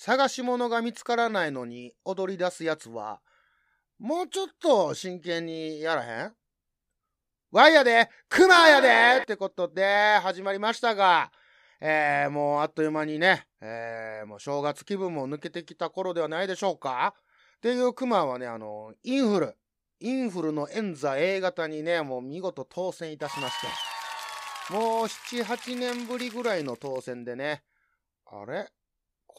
探し物が見つからないのに踊り出すやつは、もうちょっと真剣にやらへん？ワイやで、クマやで！ってことで始まりましたが、えー、もうあっという間にね、えー、もう正月気分も抜けてきた頃ではないでしょうか？っていうクマはね、あの、インフル、インフルのエンザ A 型にね、もう見事当選いたしまして、もう7、8年ぶりぐらいの当選でね、あれ？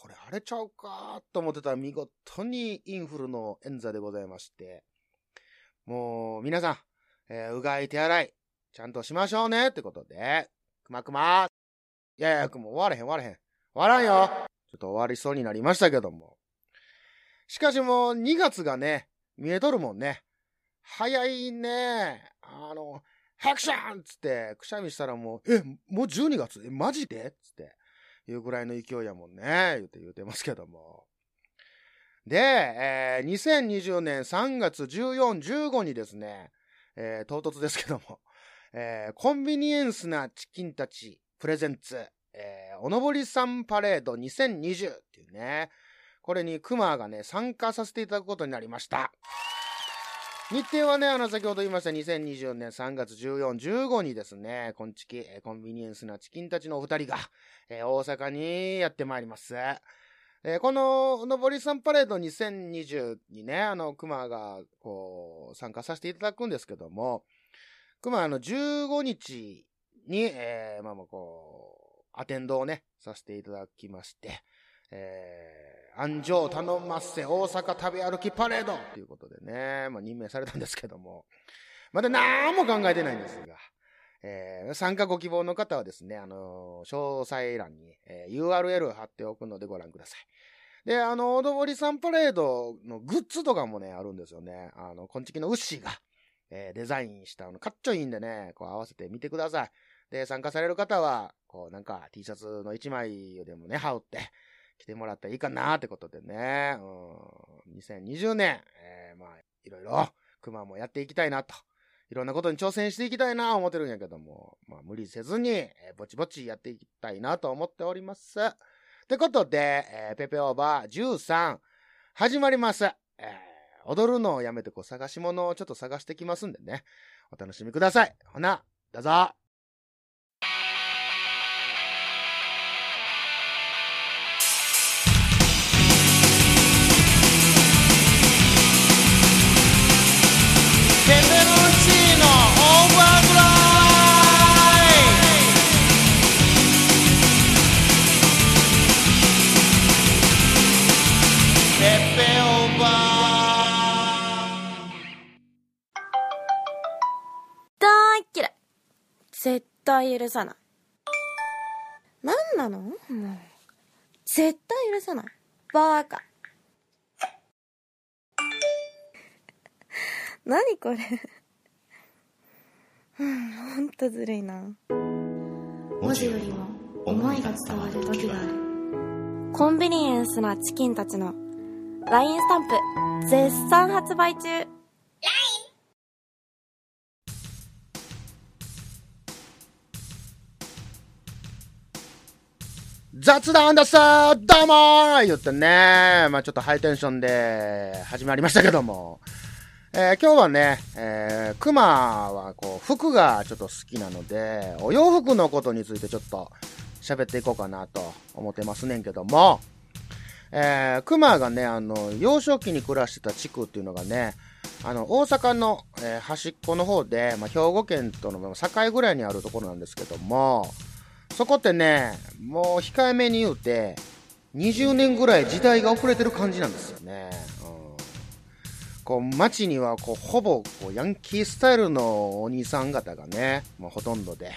これあれちゃうかと思ってたら見事にインフルのエンザでございまして、もう皆さん、えー、うがい手洗い、ちゃんとしましょうねってことで、くまくまいやいや、もう終われへん終われへん。終わらんよちょっと終わりそうになりましたけども。しかしもう2月がね、見えとるもんね。早いね。あの、ハクションつって、くしゃみしたらもう、え、もう12月？え、マジで？つって。いうぐらいの勢いやもんね。言うて言うてますけども。で、えー、2020年3月14、15にですね、えー、唐突ですけども、えー、コンビニエンスなチキンたちプレゼンツ、えー、おのぼりさんパレード2020っていうね、これにクマがね、参加させていただくことになりました。日程はね、あの、先ほど言いました2020年3月14、15にですね、こんちき、コンビニエンスなチキンたちのお二人が、えー、大阪にやってまいります。えー、この、のぼりさんパレード2020にね、あの、熊が、こう、参加させていただくんですけども、熊あの、15日に、えー、まあまあこう、アテンドをね、させていただきまして、え、安城頼ませ大阪食べ歩きパレードということでね、まあ任命されたんですけども、まだ何も考えてないんですが、えー、参加ご希望の方はですね、あのー、詳細欄に、えー、URL 貼っておくのでご覧ください。で、あの、おどぼりさんパレードのグッズとかもね、あるんですよね。あの、こんちきのウッシーが、えー、デザインしたの、かっちょいいんでね、こう合わせてみてください。で、参加される方は、こう、なんか T シャツの1枚でもね、羽織って、来てもらったらいいかなってことでね、うん、2020年、えー、まあ、いろいろ、熊もやっていきたいなと。いろんなことに挑戦していきたいな思ってるんやけども、まあ無理せずに、えー、ぼちぼちやっていきたいなと思っております。ってことで、えー、ペペオーバー13、始まります。えー、踊るのをやめてこう探し物をちょっと探してきますんでね、お楽しみください。ほな、どうぞ。対許さない。何なの？もう。絶対許さない。バーカ。何これ？うん、ほんとずるいな。文字よりも思いが伝わる時がある。コンビニエンスなチキンたちの LINE スタンプ絶賛発売中雑談ださどうもー言ってね、まあちょっとハイテンションで始まりましたけども、えー、今日はね、えー、熊はこう、服がちょっと好きなので、お洋服のことについてちょっと喋っていこうかなと思ってますねんけども、えー、熊がね、あの、幼少期に暮らしてた地区っていうのがね、あの、大阪の、えー、端っこの方で、まあ、兵庫県との境ぐらいにあるところなんですけども、そこってね、もう控えめに言うて、20年ぐらい時代が遅れてる感じなんですよね。うん、こう街にはこうほぼこうヤンキースタイルのお兄さん方がね、もうほとんどで、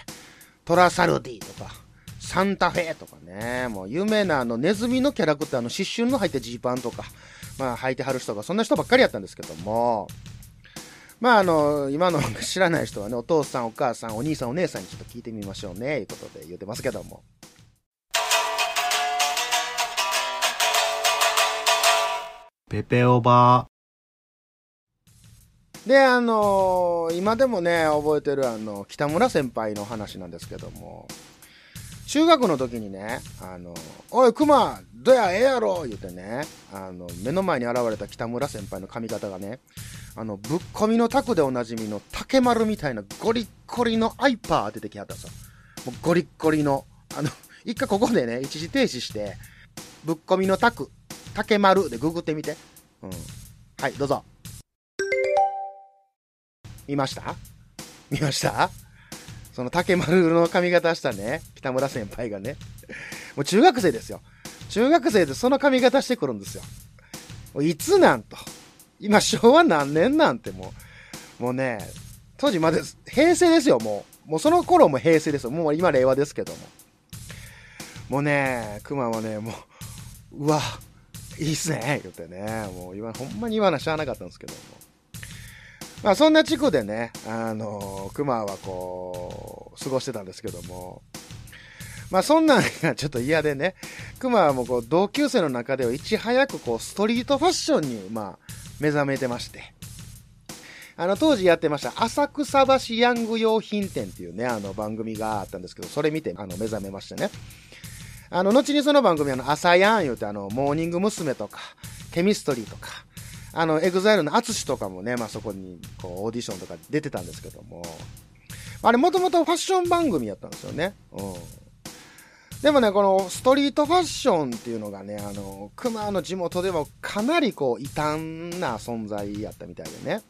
トラサルディとか、サンタフェとかね、もう有名なあのネズミのキャラクターの刺繍の入ったジーパンとか、まあ履いてはる人がそんな人ばっかりやったんですけども、まあ、あの、今の知らない人はね、お父さん、お母さん、お兄さん、お姉さんにちょっと聞いてみましょうね、いうことで言ってますけども。ペペオバ。で、あのー、今でもね、覚えてるあの、北村先輩の話なんですけども、中学の時にね、あの、おい、熊、どや、ええやろ言うてね、あの、目の前に現れた北村先輩の髪型がね、あの、ぶっ込みのタクでおなじみの竹丸みたいなゴリッゴリのアイパー出てきはったんですよ。もうゴリッゴリの、あの、一回ここでね、一時停止して、ぶっ込みのタク、竹丸でググってみて。うん。はい、どうぞ。見ました？見ました？その竹丸の髪型したね、北村先輩がね、もう中学生ですよ。中学生でその髪型してくるんですよ。いつなんと。今昭和何年なんてもう、もうね、当時まで平成ですよ、もう。もうその頃も平成ですよ。もう今令和ですけども。もうね、熊はね、もう、うわ、いいっすね、言ってね。もう今、ほんまに言わなしゃあなかったんですけども。まあそんな地区でね、あの熊はこう、過ごしてたんですけども、まあそんなんがちょっと嫌でね、熊はもうこう同級生の中ではいち早くこうストリートファッションにまあ目覚めてまして、あの当時やってました浅草橋ヤング用品店っていうね、あの番組があったんですけど、それ見てあの目覚めましてね。あの、後にその番組あの、 ASAYAN 言うてあの、モーニング娘。とか、ケミストリーとか、あの、エグザイルのアツシとかもね、まあそこに、こう、オーディションとか出てたんですけども、あれもともとファッション番組やったんですよね。うん。でもね、このストリートファッションっていうのがね、あの、熊の地元でもかなりこう、異端な存在やったみたいでね。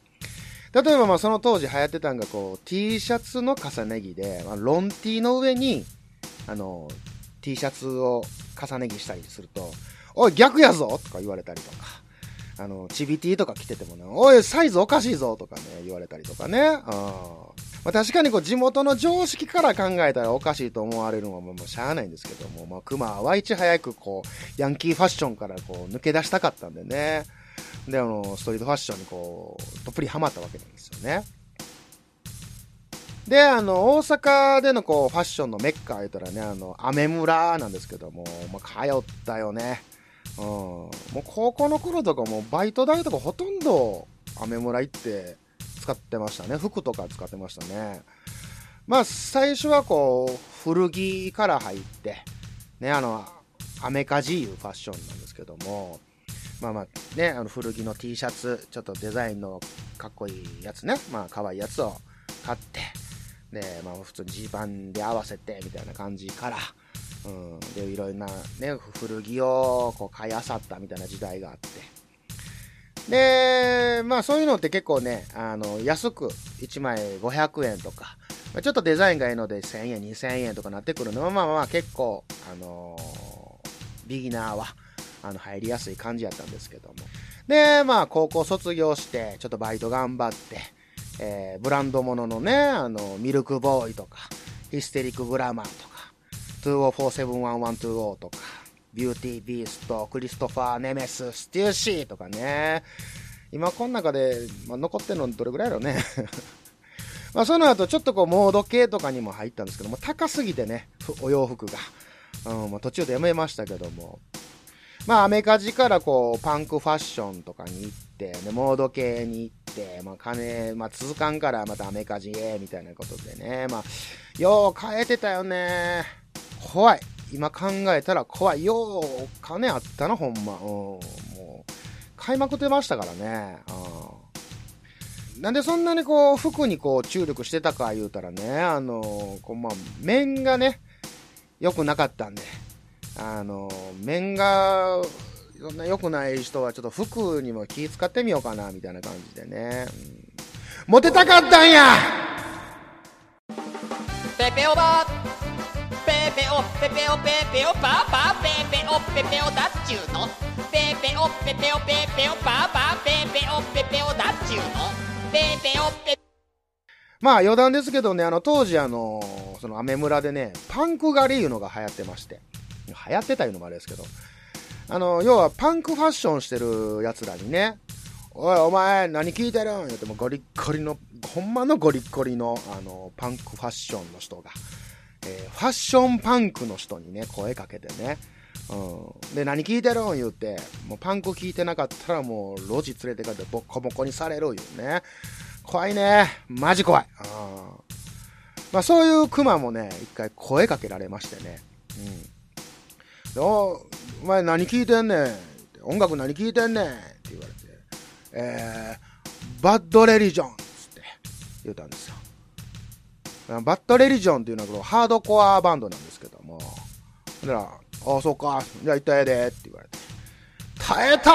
例えばまあその当時流行ってたんがこう、T シャツの重ね着で、まあ、ロン T の上に、あの、T シャツを重ね着したりすると、おい、逆やぞとか言われたりとか、あの、チビ T とか着ててもね、おい、サイズおかしいぞとかね、言われたりとかね。うん。まあ、確かにこう地元の常識から考えたらおかしいと思われるのはもうしゃあないんですけども、まあ、熊はいち早くこう、ヤンキーファッションからこう抜け出したかったんでね。で、あの、ストリートファッションにこう、どっぷりハマったわけなんですよね。で、あの、大阪でのこう、ファッションのメッカー言ったらね、あの、アメ村なんですけども、まあ、通ったよね。うん。もう高校の頃とかもバイト代とかほとんどアメ村行って使ってましたね。服とか使ってましたね。まあ、最初はこう、古着から入って、ね、あの、アメカジいうファッションなんですけども、まあまあね、あの古着の T シャツ、ちょっとデザインのかっこいいやつね、まあ可愛いやつを買って、で、まあ普通にジーパンで合わせてみたいな感じから、うん、で、いろいろなね、古着をこう買い漁ったみたいな時代があって。で、まあそういうのって結構ね、あの、安く1枚500円とか、ちょっとデザインがいいので1000円、2000円とかなってくるのは、まあまあ結構、あのビギナーは、あの、入りやすい感じやったんですけども。で、まあ高校卒業して、ちょっとバイト頑張って、えー、ブランド物のね、あの、ミルクボーイとか、ヒステリックグラマーとか、20471120とか、ビューティービースト、クリストファー・ネメス、ステューシーとかね。今この中で、まあ、残ってるのどれぐらいやろうね。まあその後ちょっとこうモード系とかにも入ったんですけども、高すぎてね、お洋服が。うん、まあ、途中でやめましたけども。まあアメカジからこうパンクファッションとかに行って、で、モード系に行って、まあ金、まあ続かんからまたアメカジへ、みたいなことでね。まあ、よう変えてたよね。怖い。今考えたら怖い。よう金あったな、ほんま。うん、もう、買いまくってましたからね。うん。なんでそんなにこう、服にこう、注力してたか言うたらね、あの、こう、まあ、面がね、良くなかったんで、あの、面が、そんな良くない人はちょっと服にも気使ってみようかな、みたいな感じでね。うん、モテたかったんやペペオバペペオペペオペペオパーパーペペオペペオだっちゅうの。ペペオペペオペペオパーパーペペオペペオだっちゅうの。ペペオペまあ余談ですけどね、あの当時あの、そのアメ村でね、パンク狩りいうのが流行ってまして、流行ってたいうのもあれですけど、あの、要はパンクファッションしてる奴らにね、おいお前何聞いてるん？言ってもゴリッゴリの、ほんまのゴリッゴリのあの、パンクファッションの人が、えーファッションパンクの人にね、声かけてね、うん。で、何聞いてるん言うて、もうパンク聞いてなかったらもう路地連れてかれてボッコボコにされる言うね。怖いね。マジ怖い。うん。まあそういうクマもね、一回声かけられましてね。うん。おお前何聞いてんねん音楽何聞いてんねんって言われて、えー、バッドレリジョンつって言ったんですよ。バッドレリジョンっていうのはこのハードコアバンドなんですけども、だから、ああ、そうか、じゃあ行ったええでって言われて、耐えたー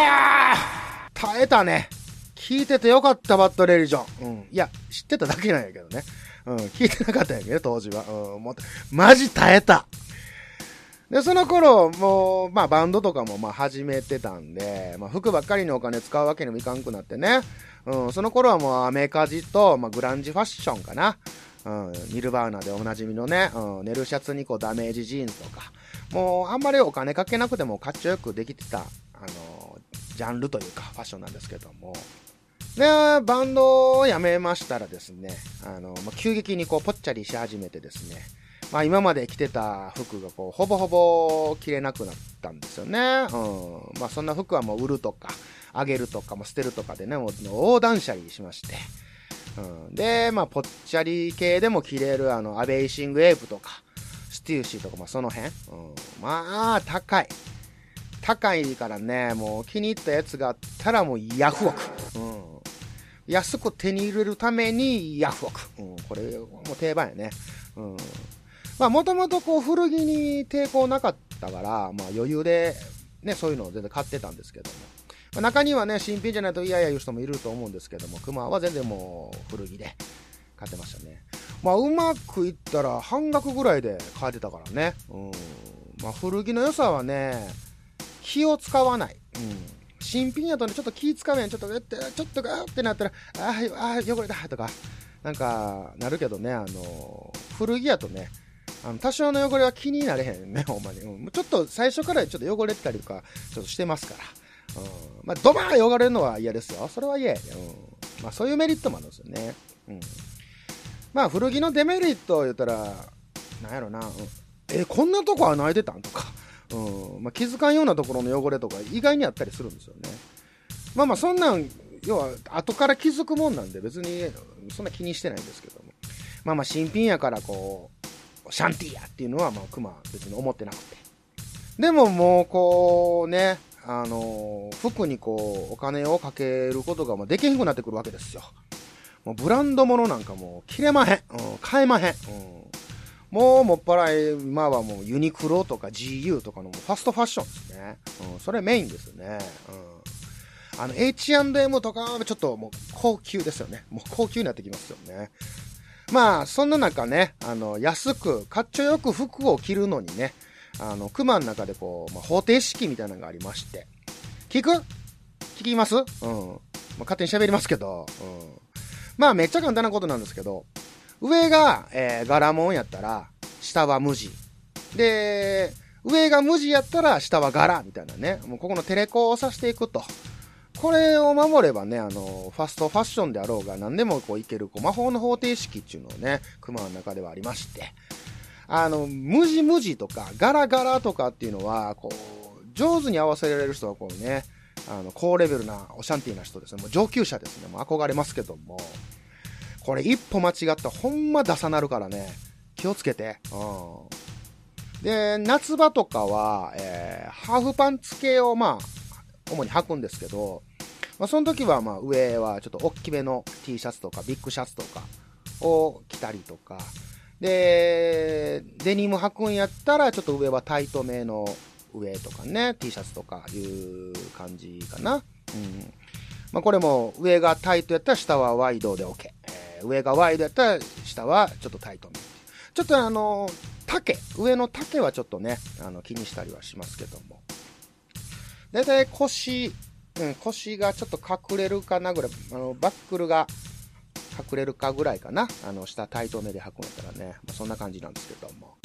耐えたね聞いててよかった、バッドレリジョン。うん。いや、知ってただけなんやけどね。うん、聞いてなかったんやけど、当時は。うん、もう、マジ耐えた。で、その頃、もう、まあ、バンドとかも、まあ、始めてたんで、まあ、服ばっかりのお金使うわけにもいかんくなってね。うん、その頃はもう、アメカジと、まあ、グランジファッションかな。うん、ニルバーナでおなじみのね、うん、ネルシャツにこう、ダメージジーンズとか、もう、あんまりお金かけなくても、かっちょよくできてた、あの、ジャンルというか、ファッションなんですけども。で、バンドを辞めましたらですね、あの、ま、急激にこう、ぽっちゃりし始めてですね、まあ今まで着てた服がこう、ほぼほぼ着れなくなったんですよね。うん。まあそんな服はもう売るとか、あげるとか、も捨てるとかでね、もう横断車にしまして。で、まあぽっちゃり系でも着れるあの、 A Bathing Ape とか、ステューシーとか、まあその辺。うん。まあ、高い。高いからね、もう気に入ったやつがあったらもうヤフオク。うん。安く手に入れるためにヤフオク。うん、これ、もう定番やね。うん。まあ、もともとこう、古着に抵抗なかったから、まあ、余裕で、ね、そういうのを全然買ってたんですけども。中にはね、新品じゃないと嫌や言う人もいると思うんですけども、熊は全然もう、古着で買ってましたね。まあ、うまくいったら半額ぐらいで買えてたからね。うん。まあ、古着の良さはね、気を使わない。うん。新品やとね、ちょっと気使うやん、ちょっと、えって、ちょっとガーってなったら、ああ、汚れたとか、なんか、なるけどね、あの、古着やとね、あの、多少の汚れは気になれへんね、ほんまに。うん、ちょっと最初からちょっと汚れてたりとか、ちょっとしてますから。うん。まあ、ドバー汚れるのは嫌ですよ。それは嫌や。うん。まあ、そういうメリットもあるんですよね。うん。まあ、古着のデメリットを言ったら、なんやろな、うん、え、こんなとこ穴開いてたんとか。うんまあ、気づかんようなところの汚れとか意外にあったりするんですよね。まあまあそんなん、要は後から気づくもんなんで別にそんな気にしてないんですけども。まあまあ新品やからこう、シャンティーやっていうのはまあクマ別に思ってなくて。でももうこうね、あの、服にこうお金をかけることがまできへんくなってくるわけですよ。もうブランド物なんかもう着れまへん。うん、買えまへん。うんもうもっぱら今はもうユニクロとか GU とかのファストファッションですね。うん、それメインですよね。うん。あの H&M とかはちょっともう高級ですよね。もう高級になってきますよね。まあ、そんな中ね、あの、安く、かっちょよく服を着るのにね、あの、熊の中でこう、まあ、方程式みたいなのがありまして。聞く？聞きます？うん。まあ、勝手に喋りますけど、うん。まあ、めっちゃ簡単なことなんですけど、上が、えー、柄物やったら、下は無地。で、上が無地やったら、下は柄、みたいなね。もうここのテレコをさしていくと。これを守ればね、あの、ファストファッションであろうが、何でもこういける、こう魔法の方程式っていうのをね、熊の中ではありまして。あの、無地無地とか、柄柄とかっていうのは、こう、上手に合わせられる人はこうね、あの、高レベルなオシャンティーな人ですね。もう上級者ですね。もう憧れますけども。これ一歩間違ったほんま出さなるからね、気をつけて。うん。で、夏場とかは、えー、ハーフパンツ系をまあ、主に履くんですけど、まあ、その時はまあ上はちょっと大きめの T シャツとかビッグシャツとかを着たりとか、で、デニム履くんやったらちょっと上はタイトめの上とかね、T シャツとかいう感じかな。うん。まあこれも上がタイトやったら下はワイドで OK。上がワイドやったら下はちょっとタイトめ。ちょっとあの、丈、上の丈はちょっとね、あの、気にしたりはしますけども。だいたい腰、うん、腰がちょっと隠れるかなぐらい、あの、バックルが隠れるかぐらいかな。あの、下タイトめで履くんやったらね、まあ、そんな感じなんですけども。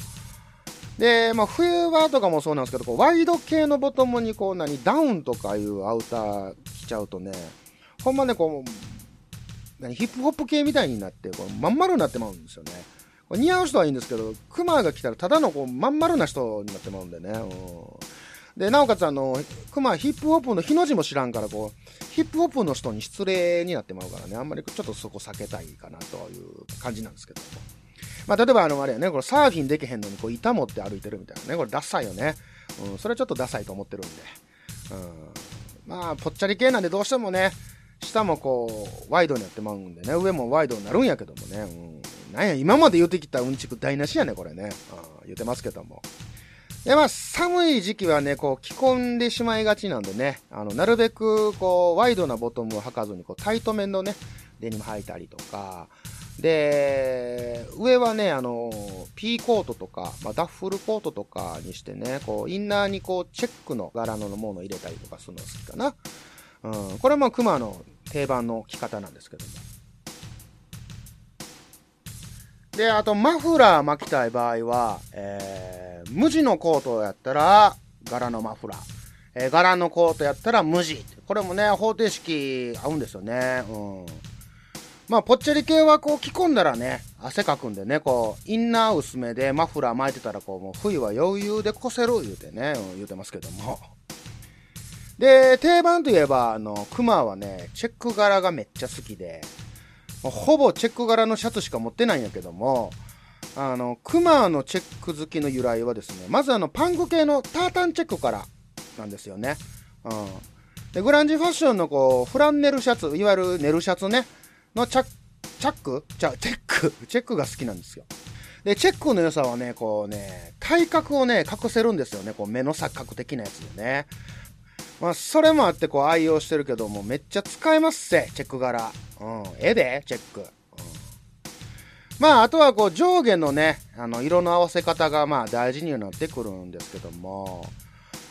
で、まあ、冬場とかもそうなんですけど、こう、ワイド系のボトムにこう、何、ダウンとかいうアウター着ちゃうとね、ほんまね、こう、何ヒップホップ系みたいになって、こうまん丸になってまうんですよね。似合う人はいいんですけど、クマが来たらただのこうまん丸な人になってまうんでね。うんで、なおかつあの、クマヒップホップの日の字も知らんから、こう、ヒップホップの人に失礼になってまうからね、あんまりちょっとそこ避けたいかなという感じなんですけども。まあ、例えばあの、あれやね、これサーフィンできへんのにこう板持って歩いてるみたいなね、これダサいよね。うん、それはちょっとダサいと思ってるんで。うん、まあ、ぽっちゃり系なんでどうしてもね、下もこう、ワイドになってまうんでね、上もワイドになるんやけどもね、うん、なんや、今まで言ってきたうんちく台無しやね、これね。うん、言ってますけども。で、まあ、寒い時期はね、こう、着込んでしまいがちなんでね、あの、なるべく、こう、ワイドなボトムを履かずに、こう、タイト面のね、デニム履いたりとか、で、上はね、あの、ピーコートとか、まあ、ダッフルコートとかにしてね、こう、インナーにこう、チェックの柄のものを入れたりとかするの好きかな。うん、これはまあ、クマの定番の着方なんですけども。で、あと、マフラー巻きたい場合は、えー、無地のコートやったら、柄のマフラー。えー、柄のコートやったら無地。これもね、方程式合うんですよね。うん。まあ、ぽっちゃり系はこう着込んだらね、汗かくんでね、こう、インナー薄めでマフラー巻いてたら、こう、もう冬は余裕で越せる言うてね、うん、言うてますけども。で、定番といえば、あの、クマはね、チェック柄がめっちゃ好きで、ほぼチェック柄のシャツしか持ってないんやけども、あの、クマのチェック好きの由来はですね、まずあの、パンク系のタータンチェックからなんですよね。うん。で、グランジファッションのこう、フランネルシャツ、いわゆるネルシャツね、のチャック、チャック？じゃあ、チェック、チェックが好きなんですよ。で、チェックの良さはね、こうね、体格をね、隠せるんですよね。こう、目の錯覚的なやつでね。まあ、それもあって、こう、愛用してるけども、めっちゃ使えますせ、チェック柄。うん、えで、チェック。うん、まあ、あとは、こう、上下のね、あの、色の合わせ方が、まあ、大事にはなってくるんですけども、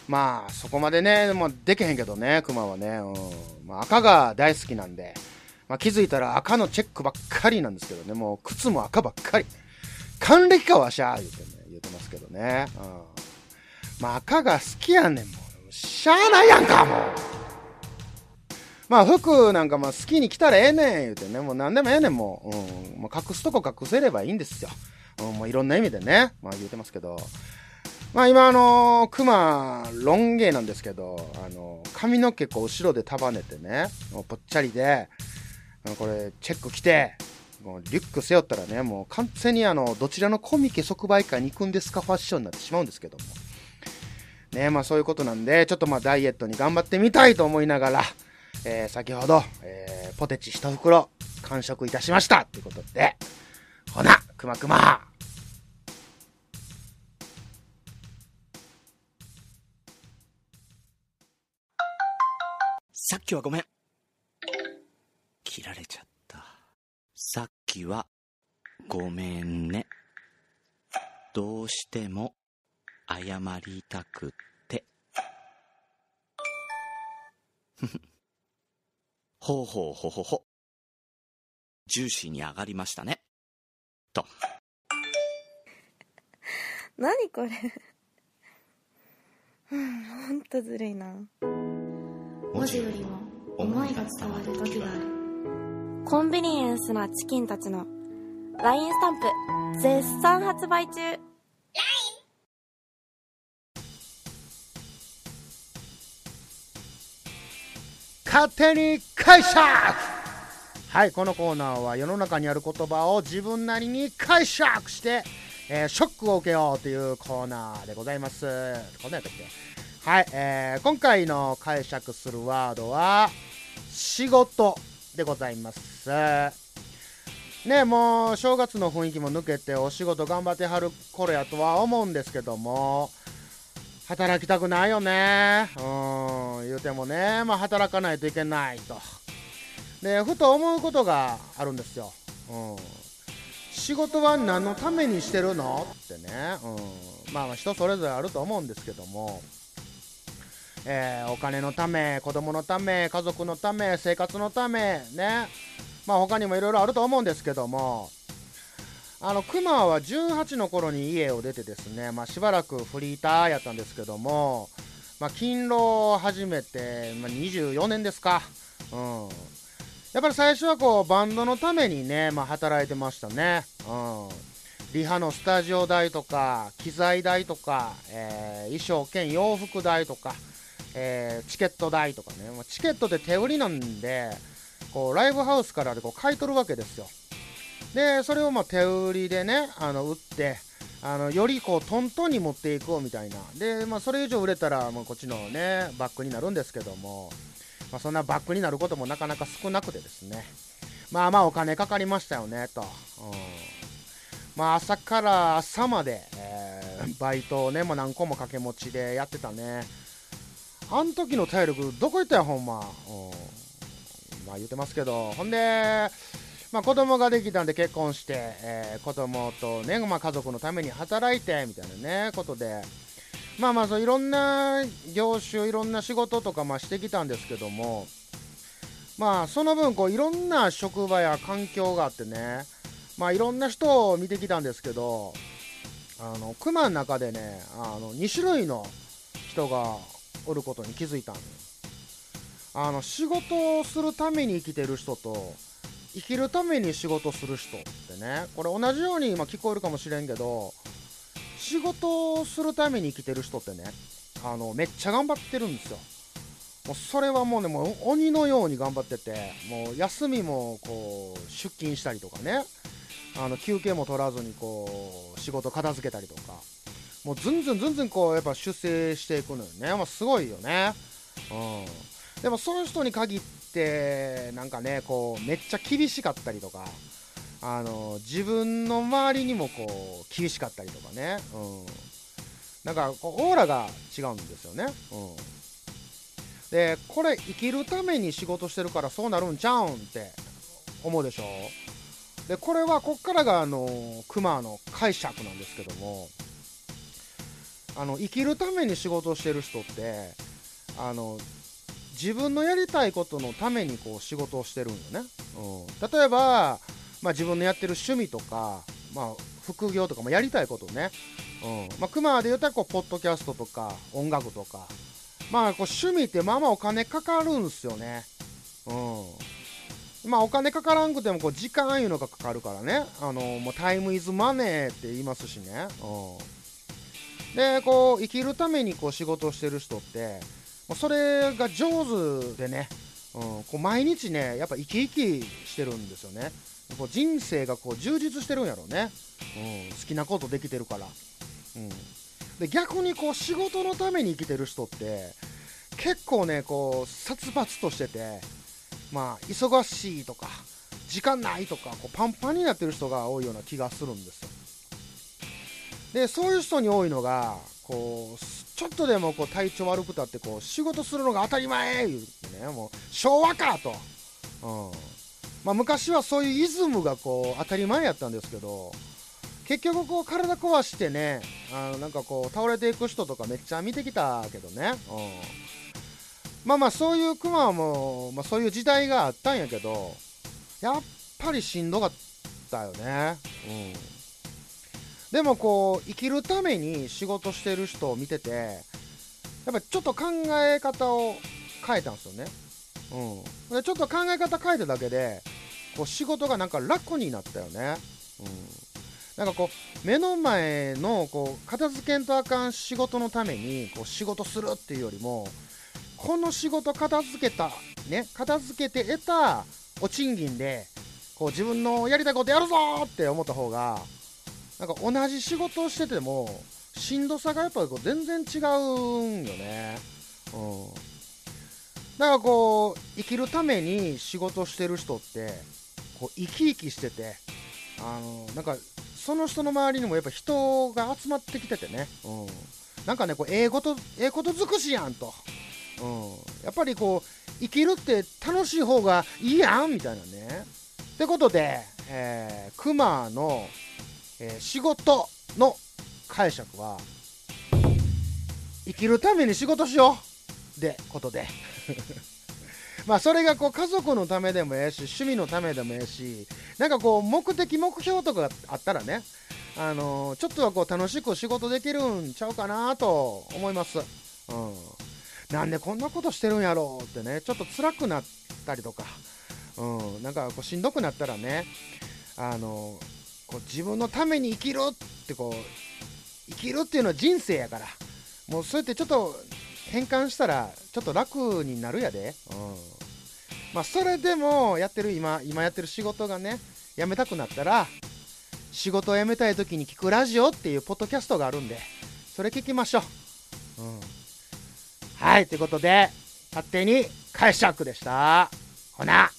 まあ、そこまでね、もう、できへんけどね、熊はね、うん。まあ、赤が大好きなんで、まあ、気づいたら赤のチェックばっかりなんですけどね、もう、靴も赤ばっかり。還暦かわしゃー言うてね、言うてますけどね。うん。まあ、赤が好きやねん、もう。しゃあないやんか、もう。まあ、服なんかまあ好きに着たらええねん、言うてね。もう何でもええねん、もう。うん。もう隠すとこ隠せればいいんですよ。うん、もういろんな意味でね。まあ言うてますけど。まあ今あのー、熊、ロン毛なんですけど、あのー、髪の毛こう後ろで束ねてね、もうぽっちゃりで、これ、チェック着て、もうリュック背負ったらね、もう完全にあの、どちらのコミケ即売会に行くんですかファッションになってしまうんですけども。ねまあそういうことなんで、ちょっとまあダイエットに頑張ってみたいと思いながら、えー、先ほど、えー、ポテチ一袋完食いたしましたということで、ほな、くまくまさっきはごめん。切られちゃった。さっきはごめんね。どうしても謝りたくって。ふふ。ほうほうほほほ。ジューシーに上がりましたね。と。何これうん ほんとずるいな文字よりも思いが伝わる時があるコンビニエンスなチキンたちの LINE スタンプ絶賛発売中勝手に解釈はい、このコーナーは世の中にある言葉を自分なりに解釈して、えーショックを受けようというコーナーでございます。こんなやったっけ？はい、えー今回の解釈するワードは、仕事でございます。ねもう正月の雰囲気も抜けてお仕事頑張ってはる頃やとは思うんですけども、働きたくないよね。うん、言うてもね、まあ働かないといけないと。で、ふと思うことがあるんですよ。うん。仕事は何のためにしてるの？ってね。うん。まあまあ人それぞれあると思うんですけども。えーお金のため、子供のため、家族のため、生活のため、ね。まあ他にもいろいろあると思うんですけども、あの、熊は18の頃に家を出てですね、まあしばらくフリーターやったんですけども、まあ勤労を始めて、まあ、24年ですか。うん。やっぱり最初はこう、バンドのためにね、まあ働いてましたね。うん。リハのスタジオ代とか、機材代とか、えー衣装兼洋服代とか、えーチケット代とかね、まあチケットで手売りなんで、こう、ライブハウスからでこう買い取るわけですよ。で、それをまあ手売りでね、あの、売って、あのよりこうトントンに持っていこうみたいな。で、まあ、それ以上売れたらもうこっちのねバックになるんですけども、まあ、そんなバックになることもなかなか少なくてですね。まあまあお金かかりましたよねと、うん、まあ朝から朝まで、えーバイトをねもう何個も掛け持ちでやってたね。あん時の体力どこ行ったよほんま、うん、まあ言ってますけど。ほんでまあ、子供ができたんで結婚して、えー、子供とね、まあ、家族のために働いてみたいなねことで。まあまあそういろんな業種いろんな仕事とかまあしてきたんですけども。まあその分こういろんな職場や環境があってね。まあいろんな人を見てきたんですけど。あの熊の中でねあの2種類の人がおることに気づいたん。あの仕事をするために生きてる人と生きるために仕事する人ってねこれ同じように今聞こえるかもしれんけど仕事をするために生きてる人ってねあのめっちゃ頑張ってるんですよ。もうそれはもうねもう鬼のように頑張っててもう休みもこう出勤したりとかねあの休憩も取らずにこう仕事片付けたりとかもうずんずんずんずんこうやっぱ出世していくのよね。もうすごいよね。うん。でもその人に限ってなんかねこうめっちゃ厳しかったりとかあの自分の周りにもこう厳しかったりとかね、うん、なんかこうオーラが違うんですよね、うん、でこれ生きるために仕事してるからそうなるんちゃうんって思うでしょ？でこれはこっからがあのクマの解釈なんですけども。あの生きるために仕事をしてる人ってあの自分のやりたいことのためにこう仕事をしてるんよね、うん、例えば、まあ、自分のやってる趣味とか、まあ、副業とかもやりたいことね、うん。まあ、熊で言うたらこうポッドキャストとか音楽とか。まあこう趣味ってまあまあお金かかるんすよね。うん。まあお金かからんくてもこう時間いうのがかかるからね。あのもうタイムイズマネーって言いますしね。うん。でこう生きるためにこう仕事をしてる人ってそれが上手でね、うん、こう毎日ねやっぱ生き生きしてるんですよね。こう人生がこう充実してるんやろうね、うん、好きなことできてるから、うん、で逆にこう仕事のために生きてる人って結構ねこう殺伐としててまあ忙しいとか時間ないとかこうパンパンになってる人が多いような気がするんですよ。でそういう人に多いのがこうちょっとでもこう体調悪くたってこう仕事するのが当たり前言ってねもう昭和かと、うん。まあ、昔はそういうイズムがこう当たり前やったんですけど結局こう体壊してねあのなんかこう倒れていく人とかめっちゃ見てきたけどね、うん、まあまあそういうクマも、まあ、そういう時代があったんやけどやっぱりしんどかったよね。うん。でもこう生きるために仕事してる人を見ててやっぱちょっと考え方を変えたんですよね。うん、でちょっと考え方変えただけでこう仕事がなんか楽になったよね。うん、なんかこう目の前のこう片付けんとあかん仕事のためにこう仕事するっていうよりもこの仕事片付けたね片付けて得たお賃金でこう自分のやりたいことやるぞって思った方がなんか同じ仕事をしててもしんどさがやっぱこう全然違うんよね。うん。だからこう生きるために仕事してる人ってこう生き生きしててあのなんかその人の周りにもやっぱ人が集まってきててね、うん、なんかねこうええことええこと尽くしやんと、うん、やっぱりこう生きるって楽しい方がいいやんみたいなね。ってことで、えー、クマのえー、仕事の解釈は生きるために仕事しようでことで まあそれがこう家族のためでもええし趣味のためでもええしなんかこう目的目標とかがあったらねあのー、ちょっとはこう楽しく仕事できるんちゃうかなと思います。うん。なんでこんなことしてるんやろうってね、ちょっと辛くなったりとか、うん、なんかこうしんどくなったらね、あのーこう自分のために生きるってこう生きるっていうのは人生やからもうそうやってちょっと変換したらちょっと楽になるやで、うんまあ、それでもやってる今今やってる仕事がね辞めたくなったら仕事を辞めたい時に聞くラジオっていうポッドキャストがあるんで、それ聞きましょう。うん。はい、ということで、勝手に解釈でした。ほな。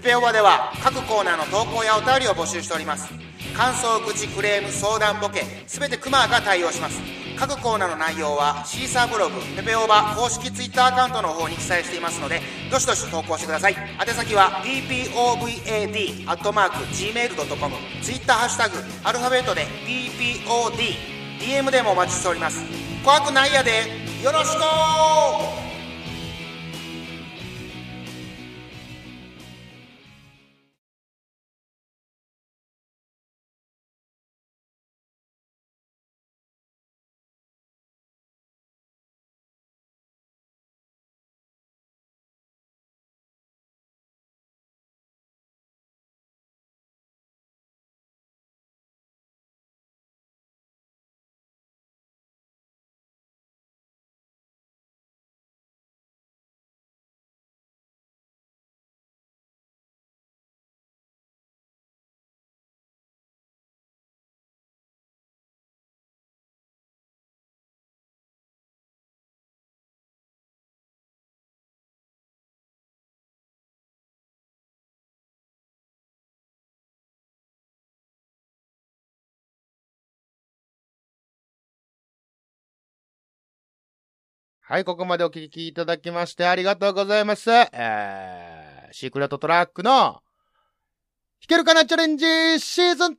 ペペオバでは各コーナーの投稿やお便りを募集しております。感想口クレーム相談ボケすべてクマが対応します。各コーナーの内容はシーサーブログペペオバ公式ツイッターアカウントの方に記載していますのでどしどし投稿してください。宛先は ppobad.gmail.com ツイッターハッシュタグアルファベットで ppodDM でもお待ちしております。怖くないやで。よろしくはい、ここまでお聞きいただきましてありがとうございます。えー、シークレットトラックの、弾けるかなチャレンジシーズン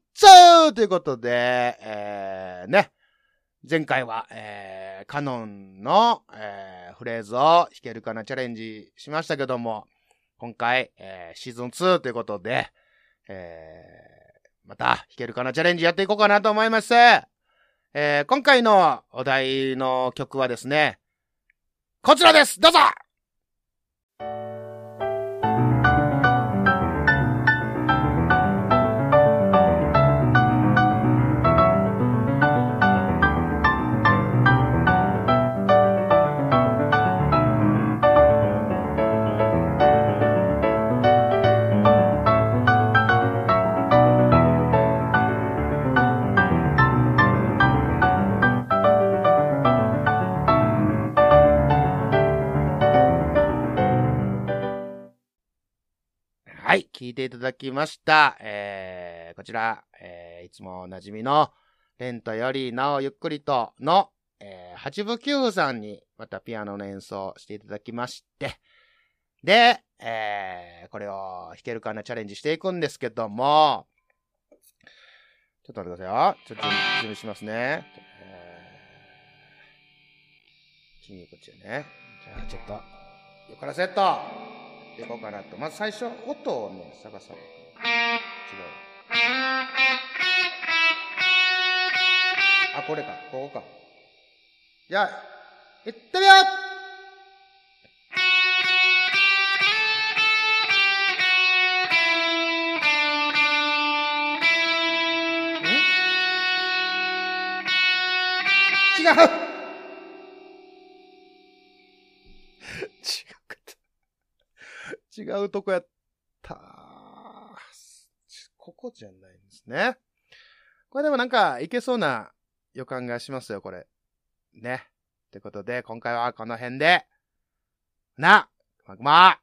2! ということで、えー、ね。前回は、えー、カノンの、えー、フレーズを弾けるかなチャレンジしましたけども、今回、えー、シーズン2ということで、えー、また弾けるかなチャレンジやっていこうかなと思います。えー、今回のお題の曲はですね、こちらです。どうぞ。はい、聞いていただきました。えー、こちら、えー、いつもおなじみの、レントよりなおゆっくりとの、えー、八部九さんにまたピアノの演奏していただきまして、で、えー、これを弾けるかなチャレンジしていくんですけども、ちょっと待ってくださいよ。ちょっと準備しますね。えー、君こっちね。じゃあちょっと、よからセットいこうかなと。まず最初は、音をね、探さないと。違う。あ、これか。ここか。じゃあ、行ってみようん違う違う。とこやった。ここじゃないんですね。これでもなんか、いけそうな予感がしますよ、これ。ね。ってことで、今回はこの辺で、な、まくま